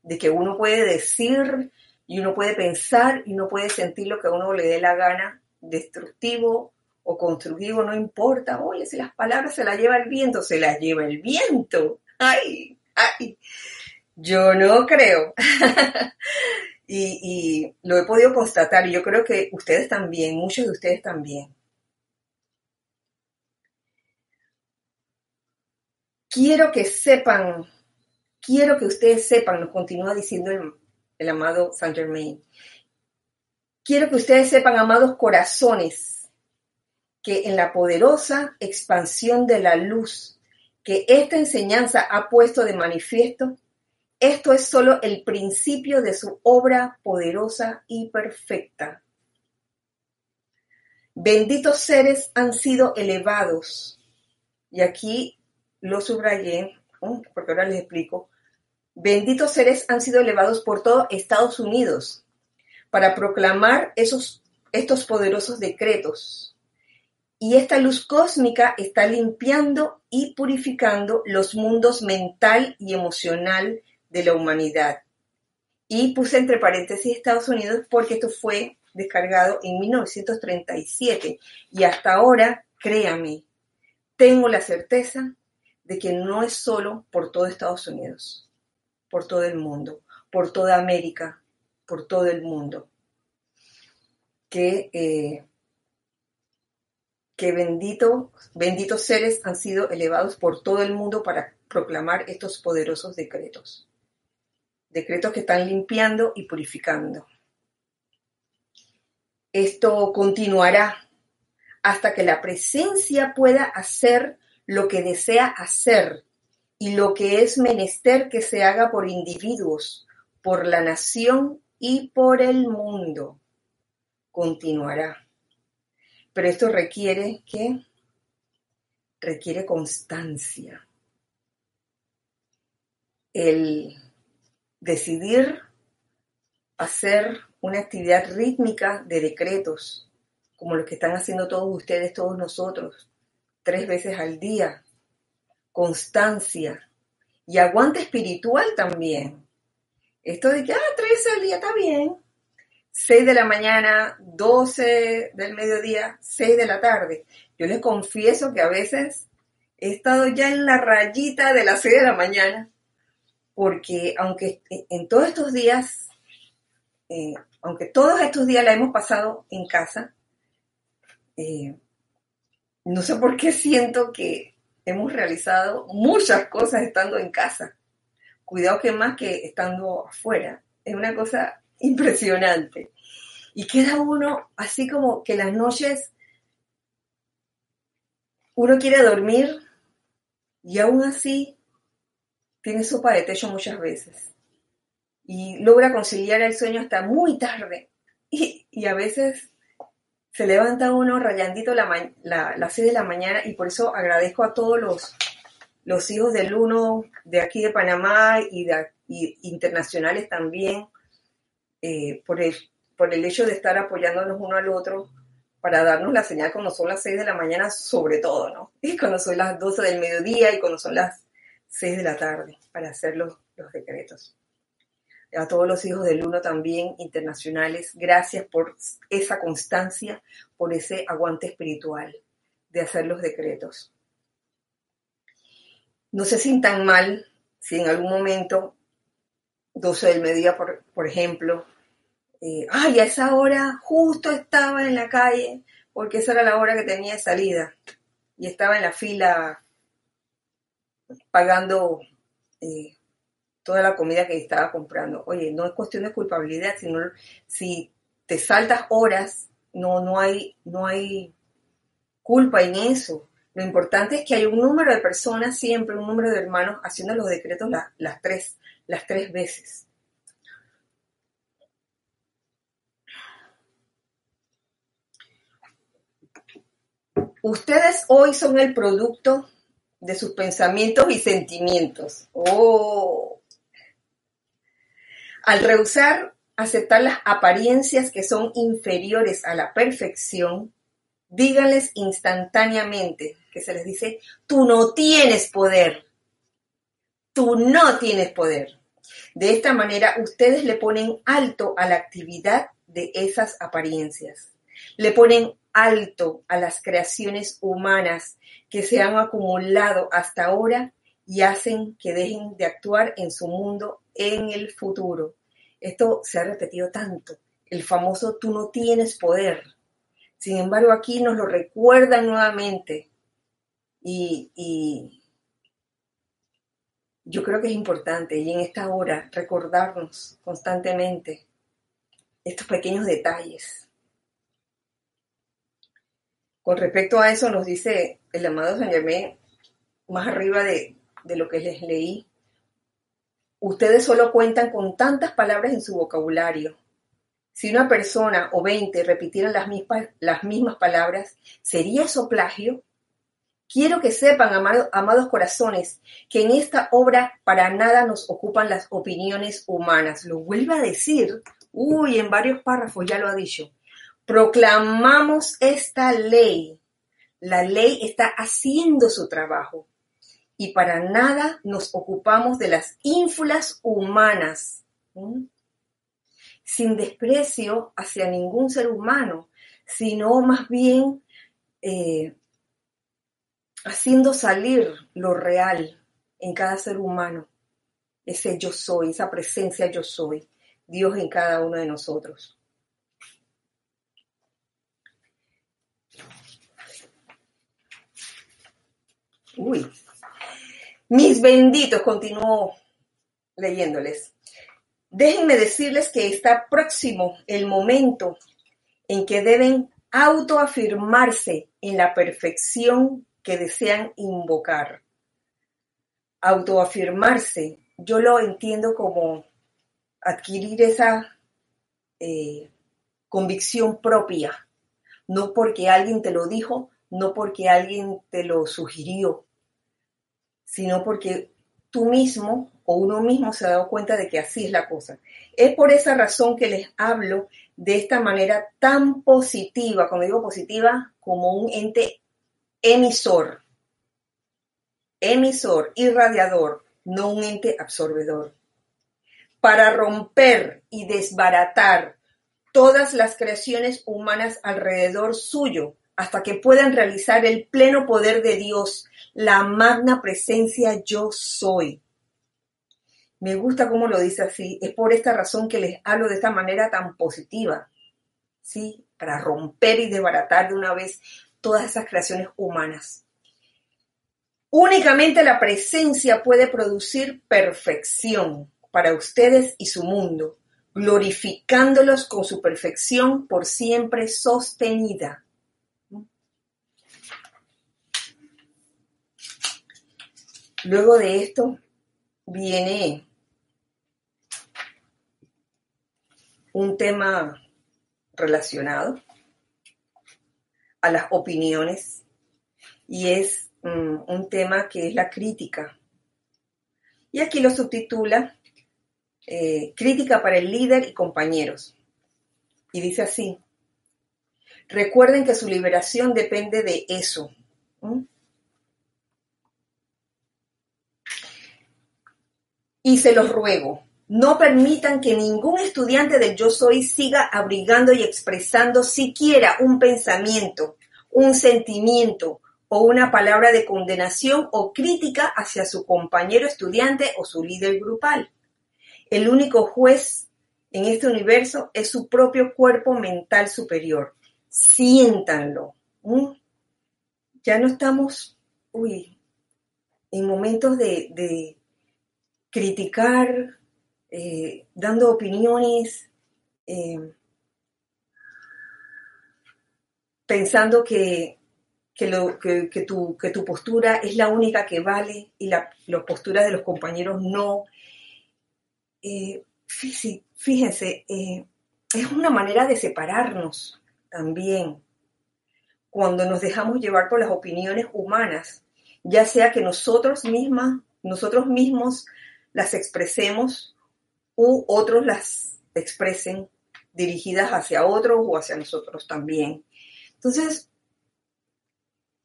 de que uno puede decir y uno puede pensar y uno puede sentir lo que a uno le dé la gana, destructivo o constructivo, no importa. Oye, si las palabras se las lleva el viento, se las lleva el viento. Ay, ay. Yo no creo. y, y lo he podido constatar y yo creo que ustedes también, muchos de ustedes también. Quiero que sepan, quiero que ustedes sepan, nos continúa diciendo el, el amado Saint Germain. Quiero que ustedes sepan, amados corazones, que en la poderosa expansión de la luz que esta enseñanza ha puesto de manifiesto, esto es solo el principio de su obra poderosa y perfecta. Benditos seres han sido elevados. Y aquí lo subrayé, porque ahora les explico. Benditos seres han sido elevados por todo Estados Unidos para proclamar esos, estos poderosos decretos. Y esta luz cósmica está limpiando y purificando los mundos mental y emocional de la humanidad. Y puse entre paréntesis Estados Unidos porque esto fue descargado en 1937 y hasta ahora, créame, tengo la certeza de que no es solo por todo Estados Unidos por todo el mundo, por toda América, por todo el mundo. Que, eh, que bendito, benditos seres han sido elevados por todo el mundo para proclamar estos poderosos decretos. Decretos que están limpiando y purificando. Esto continuará hasta que la presencia pueda hacer lo que desea hacer y lo que es menester que se haga por individuos, por la nación y por el mundo. Continuará. Pero esto requiere que requiere constancia. El decidir hacer una actividad rítmica de decretos, como los que están haciendo todos ustedes, todos nosotros, tres veces al día, constancia y aguante espiritual también. Esto de que, ah, 13 al día está bien. 6 de la mañana, 12 del mediodía, 6 de la tarde. Yo les confieso que a veces he estado ya en la rayita de las 6 de la mañana, porque aunque en todos estos días, eh, aunque todos estos días la hemos pasado en casa, eh, no sé por qué siento que hemos realizado muchas cosas estando en casa. Cuidado que más que estando afuera. Es una cosa impresionante. Y queda uno así como que las noches uno quiere dormir y aún así tiene sopa de techo muchas veces. Y logra conciliar el sueño hasta muy tarde. Y, y a veces se levanta uno rayandito la, la, las 6 de la mañana y por eso agradezco a todos los, los hijos del uno de aquí de Panamá y, de, internacionales también eh, por, el, por el hecho de estar apoyándonos uno al otro para darnos la señal cuando son las 6 de la mañana sobre todo, ¿no? Y cuando son las 12 del mediodía y cuando son las 6 de la tarde para hacer los, los decretos a todos los hijos del uno también internacionales, gracias por esa constancia, por ese aguante espiritual de hacer los decretos. No se sientan mal si en algún momento, 12 del mediodía, por, por ejemplo, eh, ay, a esa hora justo estaba en la calle, porque esa era la hora que tenía salida, y estaba en la fila pagando eh, toda la comida que estaba comprando. Oye, no es cuestión de culpabilidad, sino si te saltas horas, no, no, hay, no hay culpa en eso. Lo importante es que hay un número de personas, siempre un número de hermanos, haciendo los decretos las, tres, las tres veces. Ustedes hoy son el producto de sus pensamientos y sentimientos. Oh. Al rehusar aceptar las apariencias que son inferiores a la perfección, díganles instantáneamente que se les dice, tú no tienes poder, tú no tienes poder. De esta manera ustedes le ponen alto a la actividad de esas apariencias, le ponen alto a las creaciones humanas que se han acumulado hasta ahora y hacen que dejen de actuar en su mundo en el futuro. Esto se ha repetido tanto, el famoso tú no tienes poder. Sin embargo, aquí nos lo recuerdan nuevamente y, y yo creo que es importante y en esta hora recordarnos constantemente estos pequeños detalles con respecto a eso nos dice el amado San Germain, más arriba de, lo que les leí, ustedes solo cuentan con tantas palabras en su vocabulario. Si una persona o veinte repitieran las mismas, las mismas palabras, ¿sería eso plagio? Quiero que sepan, amados corazones, que en esta obra para nada nos ocupan las opiniones humanas. Lo vuelve a decir, uy, en varios párrafos ya lo ha dicho. Proclamamos esta ley. La ley está haciendo su trabajo y para nada nos ocupamos de las ínfulas humanas, sin desprecio hacia ningún ser humano, sino más bien eh, haciendo salir lo real en cada ser humano, ese yo soy, esa presencia yo soy, Dios en cada uno de nosotros. Uy. Mis benditos, continuó leyéndoles. Déjenme decirles que está próximo el momento en que deben autoafirmarse en la perfección que desean invocar. Autoafirmarse, yo lo entiendo como adquirir esa eh, convicción propia, no porque alguien te lo dijo, no porque alguien te lo sugirió, sino porque tú mismo o uno mismo se ha dado cuenta de que así es la cosa. Es por esa razón que les hablo de esta manera tan positiva, cuando digo positiva, como un ente emisor, emisor, irradiador, no un ente absorbedor. Para romper y desbaratar todas las creaciones humanas alrededor suyo, hasta que puedan realizar el pleno poder de Dios, la magna presencia yo soy. Me gusta cómo lo dice así. Es por esta razón que les hablo de esta manera tan positiva. ¿Sí? Para romper y desbaratar de una vez todas esas creaciones humanas. Únicamente la presencia puede producir perfección para ustedes y su mundo, glorificándolos con su perfección por siempre sostenida. Luego de esto viene un tema relacionado a las opiniones y es mm, un tema que es la crítica. Y aquí lo subtitula eh, Crítica para el líder y compañeros. Y dice así, recuerden que su liberación depende de eso. Y se los ruego, no permitan que ningún estudiante del yo soy siga abrigando y expresando siquiera un pensamiento, un sentimiento o una palabra de condenación o crítica hacia su compañero estudiante o su líder grupal. El único juez en este universo es su propio cuerpo mental superior. Siéntanlo. Ya no estamos, uy, en momentos de, criticar, eh, dando opiniones, eh, pensando que, que, tu, que, tu, postura es la única que vale y la, las posturas de los compañeros no. Eh, fíjense, es una manera de separarnos también cuando nos dejamos llevar por las opiniones humanas, ya sea que nosotros mismas, nosotros mismos las expresemos u otros las expresen dirigidas hacia otros o hacia nosotros también. Entonces,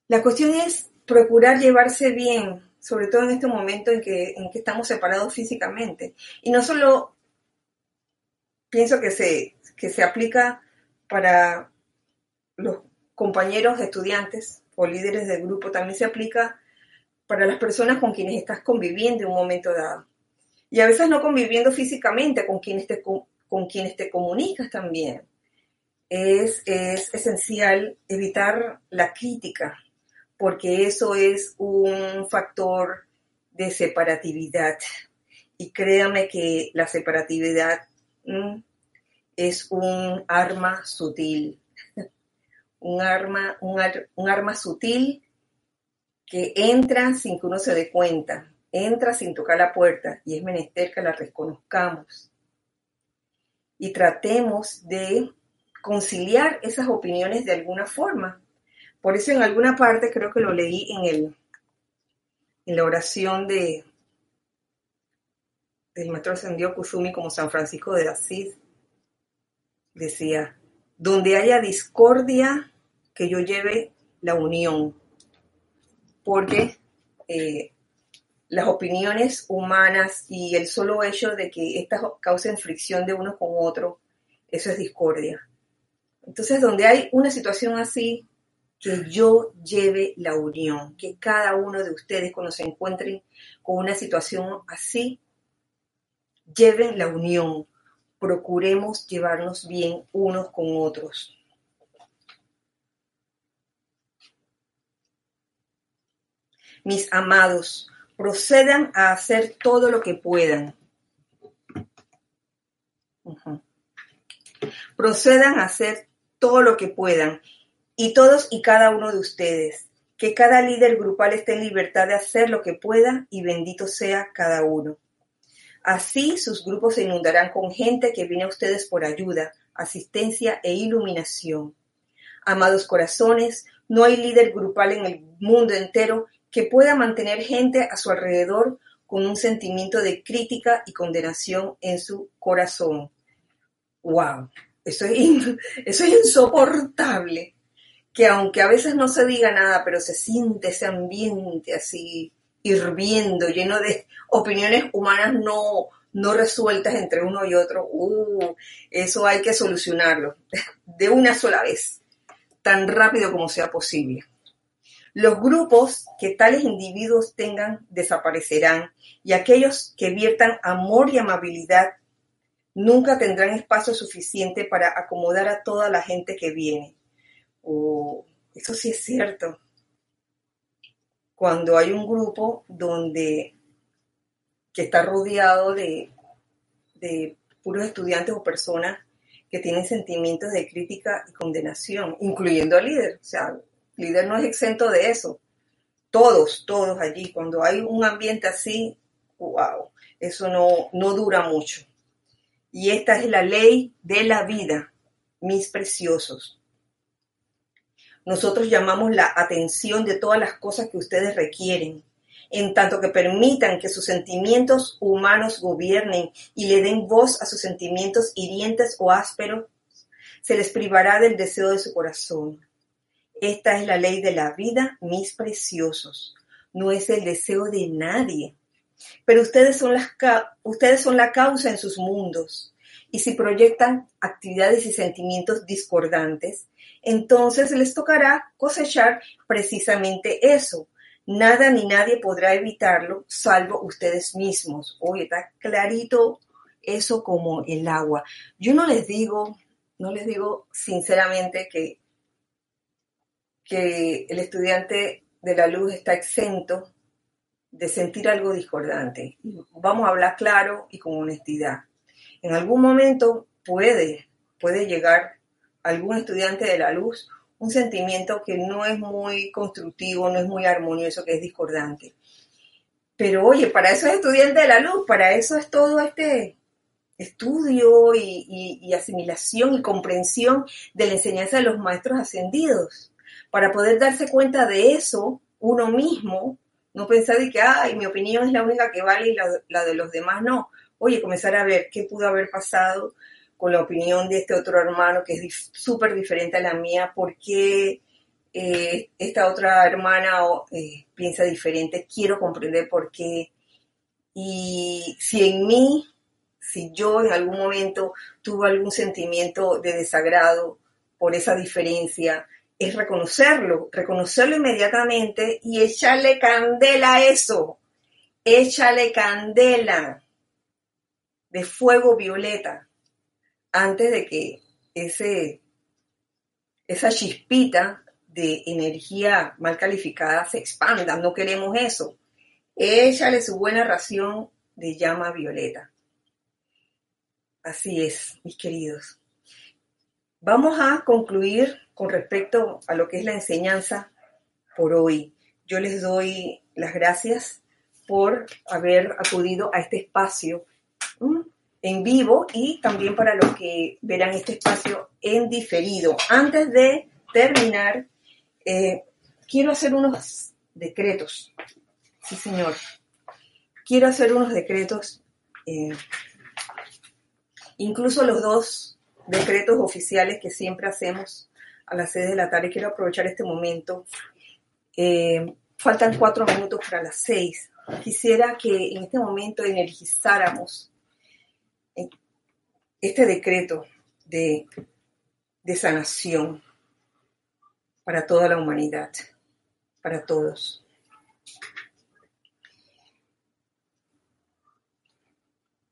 la cuestión es procurar llevarse bien, sobre todo en este momento en que, en que estamos separados físicamente. Y no solo pienso que se, que se aplica para los compañeros estudiantes o líderes del grupo, también se aplica para las personas con quienes estás conviviendo en un momento dado. Y a veces no conviviendo físicamente, con quienes te, con quienes te comunicas también. Es, es esencial evitar la crítica, porque eso es un factor de separatividad. Y créame que la separatividad mm, es un arma sutil un arma, un, arma sutil que entra sin que uno se dé cuenta, entra sin tocar la puerta y es menester que la reconozcamos y tratemos de conciliar esas opiniones de alguna forma. Por eso en alguna parte creo que lo leí en el en la oración de del maestro ascendido Kusumi como San Francisco de Asís decía donde haya discordia, que yo lleve la unión, porque eh, las opiniones humanas y el solo hecho de que estas causen fricción de uno con otro, eso es discordia. Entonces, donde hay una situación así, que yo lleve la unión, que cada uno de ustedes cuando se encuentren con una situación así, lleven la unión, procuremos llevarnos bien unos con otros. Mis amados, procedan a hacer todo lo que puedan. Procedan a hacer todo lo que puedan. Y todos y cada uno de ustedes. Que cada líder grupal esté en libertad de hacer lo que pueda y bendito sea cada uno. Así sus grupos se inundarán con gente que viene a ustedes por ayuda, asistencia e iluminación. Amados corazones, no hay líder grupal en el mundo entero que pueda mantener gente a su alrededor con un sentimiento de crítica y condenación en su corazón. ¡Wow! Eso es, eso es insoportable. Que aunque a veces no se diga nada, pero se siente ese ambiente así hirviendo, lleno de opiniones humanas no, no resueltas entre uno y otro, uh, eso hay que solucionarlo de una sola vez, tan rápido como sea posible. Los grupos que tales individuos tengan desaparecerán y aquellos que viertan amor y amabilidad nunca tendrán espacio suficiente para acomodar a toda la gente que viene. Uh, eso sí es cierto cuando hay un grupo donde que está rodeado de, de puros estudiantes o personas que tienen sentimientos de crítica y condenación, incluyendo al líder. O sea, líder no es exento de eso. Todos, todos allí. Cuando hay un ambiente así, wow, eso no, no dura mucho. Y esta es la ley de la vida, mis preciosos. Nosotros llamamos la atención de todas las cosas que ustedes requieren, en tanto que permitan que sus sentimientos humanos gobiernen y le den voz a sus sentimientos hirientes o ásperos, se les privará del deseo de su corazón. Esta es la ley de la vida, mis preciosos. No es el deseo de nadie. Pero ustedes son, las, ustedes son la causa en sus mundos. Y si proyectan actividades y sentimientos discordantes, entonces les tocará cosechar precisamente eso. Nada ni nadie podrá evitarlo salvo ustedes mismos. Oye, está clarito eso como el agua. Yo no les digo, no les digo sinceramente que, que el estudiante de la luz está exento de sentir algo discordante. Vamos a hablar claro y con honestidad. En algún momento puede, puede llegar algún estudiante de la luz un sentimiento que no es muy constructivo, no es muy armonioso, que es discordante. Pero oye, para eso es estudiante de la luz, para eso es todo este estudio y, asimilación y comprensión de la enseñanza de los maestros ascendidos, para poder darse cuenta de eso uno mismo, no pensar de que, ay, mi opinión es la única que vale y la, de los demás no. Oye, comenzar a ver qué pudo haber pasado con la opinión de este otro hermano que es súper diferente a la mía, por qué eh, esta otra hermana eh, piensa diferente, quiero comprender por qué. Y si en mí, si yo en algún momento tuve algún sentimiento de desagrado por esa diferencia, es reconocerlo, reconocerlo inmediatamente y echarle candela a eso, échale candela de fuego violeta antes de que ese, esa chispita de energía mal calificada se expanda. No queremos eso. Échale su buena ración de llama violeta. Así es, mis queridos. Vamos a concluir con respecto a lo que es la enseñanza por hoy. Yo les doy las gracias por haber acudido a este espacio en vivo y también para los que verán este espacio en diferido. Antes de terminar, eh, quiero hacer unos decretos. Sí, señor. Quiero hacer unos decretos, eh, incluso los dos decretos oficiales que siempre hacemos a las seis de la tarde. Quiero aprovechar este momento. Eh, faltan cuatro minutos para las seis. Quisiera que en este momento energizáramos este decreto de, sanación para toda la humanidad, para todos.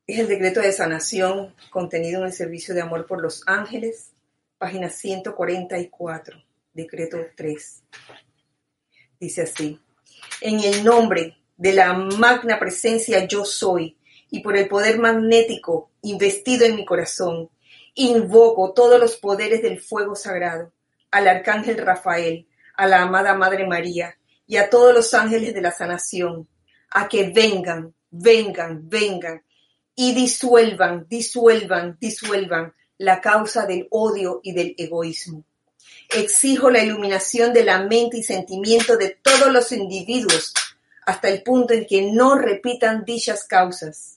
Es el decreto de sanación contenido en el servicio de amor por los ángeles, página 144, decreto 3. Dice así, en el nombre de la magna presencia yo soy, y por el poder magnético investido en mi corazón, invoco todos los poderes del fuego sagrado, al arcángel Rafael, a la amada Madre María y a todos los ángeles de la sanación, a que vengan, vengan, vengan y disuelvan, disuelvan, disuelvan la causa del odio y del egoísmo. Exijo la iluminación de la mente y sentimiento de todos los individuos hasta el punto en que no repitan dichas causas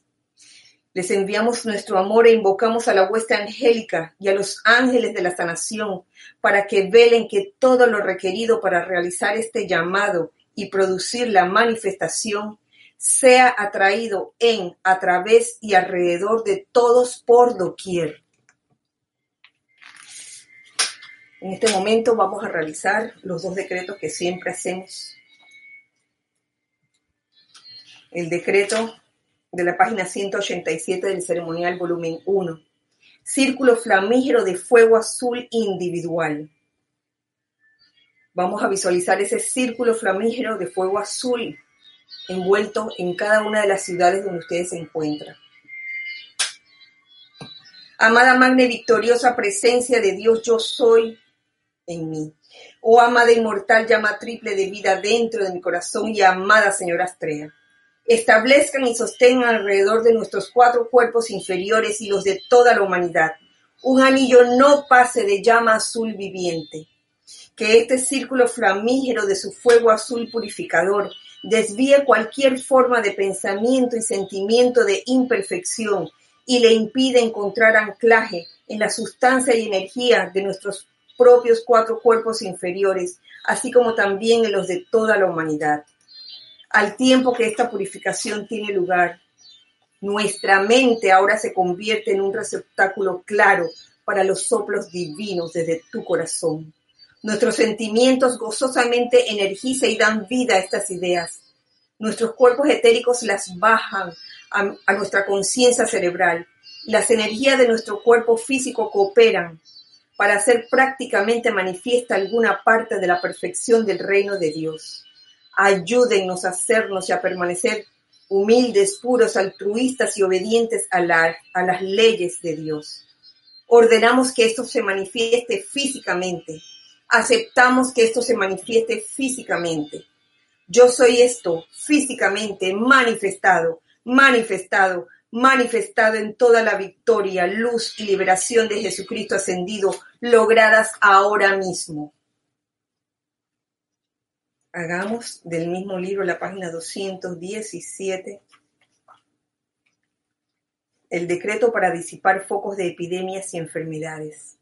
les enviamos nuestro amor e invocamos a la hueste angélica y a los ángeles de la sanación para que velen que todo lo requerido para realizar este llamado y producir la manifestación sea atraído en, a través y alrededor de todos por doquier. En este momento vamos a realizar los dos decretos que siempre hacemos. El decreto de la página 187 del ceremonial volumen 1. Círculo flamígero de fuego azul individual. Vamos a visualizar ese círculo flamígero de fuego azul envuelto en cada una de las ciudades donde ustedes se encuentran. Amada magna y victoriosa presencia de Dios, yo soy en mí. Oh amada inmortal llama triple de vida dentro de mi corazón y amada señora Astrea establezcan y sostengan alrededor de nuestros cuatro cuerpos inferiores y los de toda la humanidad un anillo no pase de llama azul viviente. Que este círculo flamígero de su fuego azul purificador desvíe cualquier forma de pensamiento y sentimiento de imperfección y le impide encontrar anclaje en la sustancia y energía de nuestros propios cuatro cuerpos inferiores, así como también en los de toda la humanidad al tiempo que esta purificación tiene lugar. Nuestra mente ahora se convierte en un receptáculo claro para los soplos divinos desde tu corazón. Nuestros sentimientos gozosamente energizan y dan vida a estas ideas. Nuestros cuerpos etéricos las bajan a, nuestra conciencia cerebral. Las energías de nuestro cuerpo físico cooperan para hacer prácticamente manifiesta alguna parte de la perfección del reino de Dios Ayúdennos a hacernos y a permanecer humildes, puros, altruistas y obedientes a, a las leyes de Dios. Ordenamos que esto se manifieste físicamente. Aceptamos que esto se manifieste físicamente. Yo soy esto físicamente manifestado, manifestado, manifestado en toda la victoria, luz y liberación de Jesucristo ascendido, logradas ahora mismo. Hagamos del mismo libro la página 217 el decreto para disipar focos de epidemias y enfermedades.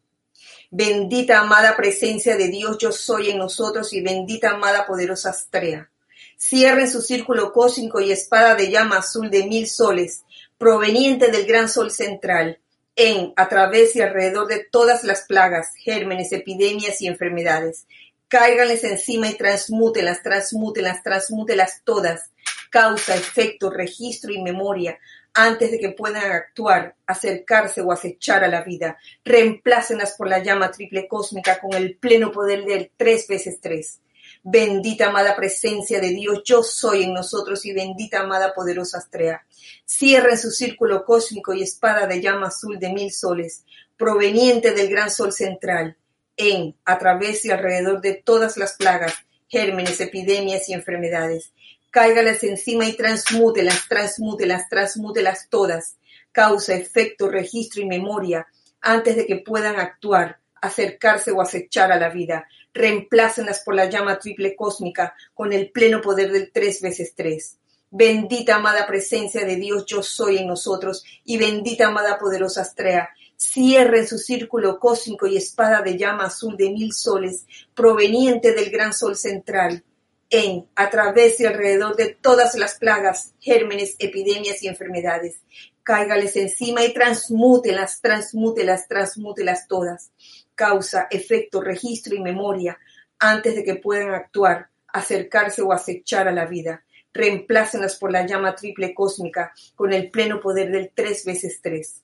Bendita amada presencia de Dios, yo soy en nosotros y bendita amada poderosa Astrea. Cierren su círculo cósmico y espada de llama azul de mil soles, proveniente del gran sol central, en, a través y alrededor de todas las plagas, gérmenes, epidemias y enfermedades. Cáiganles encima y transmútelas, transmútelas, transmútelas todas. Causa, efecto, registro y memoria, antes de que puedan actuar, acercarse o acechar a la vida. Reemplácenlas por la llama triple cósmica con el pleno poder del tres veces tres. Bendita amada presencia de Dios, yo soy en nosotros y bendita amada poderosa Astrea. Cierren su círculo cósmico y espada de llama azul de mil soles, proveniente del gran sol central, en, a través y alrededor de todas las plagas, gérmenes, epidemias y enfermedades cáigales encima y transmútelas, transmútelas, transmútelas todas, causa, efecto, registro y memoria, antes de que puedan actuar, acercarse o acechar a la vida. Reemplácenlas por la llama triple cósmica con el pleno poder del tres veces tres. Bendita amada presencia de Dios, yo soy en nosotros, y bendita amada poderosa Astrea. Cierren su círculo cósmico y espada de llama azul de mil soles, proveniente del gran sol central en, a través y alrededor de todas las plagas, gérmenes, epidemias y enfermedades. Cáigales encima y transmútelas, transmútelas, transmútelas todas. Causa, efecto, registro y memoria antes de que puedan actuar, acercarse o acechar a la vida. Reemplácenlas por la llama triple cósmica con el pleno poder del tres veces tres.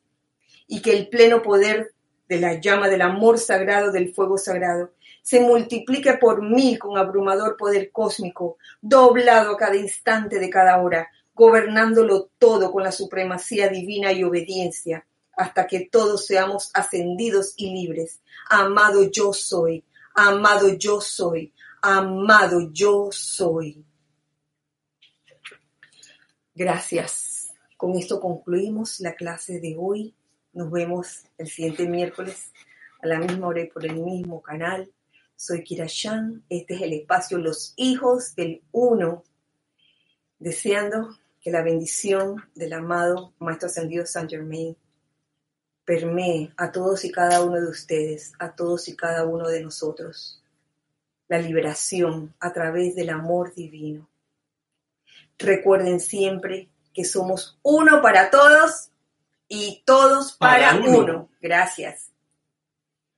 Y que el pleno poder de la llama del amor sagrado, del fuego sagrado, se multiplique por mil con abrumador poder cósmico, doblado a cada instante de cada hora, gobernándolo todo con la supremacía divina y obediencia, hasta que todos seamos ascendidos y libres. Amado yo soy, amado yo soy, amado yo soy. Gracias. Con esto concluimos la clase de hoy. Nos vemos el siguiente miércoles a la misma hora y por el mismo canal. Soy Kira este es el espacio Los Hijos del Uno, deseando que la bendición del amado Maestro Ascendido San Germain permee a todos y cada uno de ustedes, a todos y cada uno de nosotros, la liberación a través del amor divino. Recuerden siempre que somos uno para todos y todos para, uno. Gracias.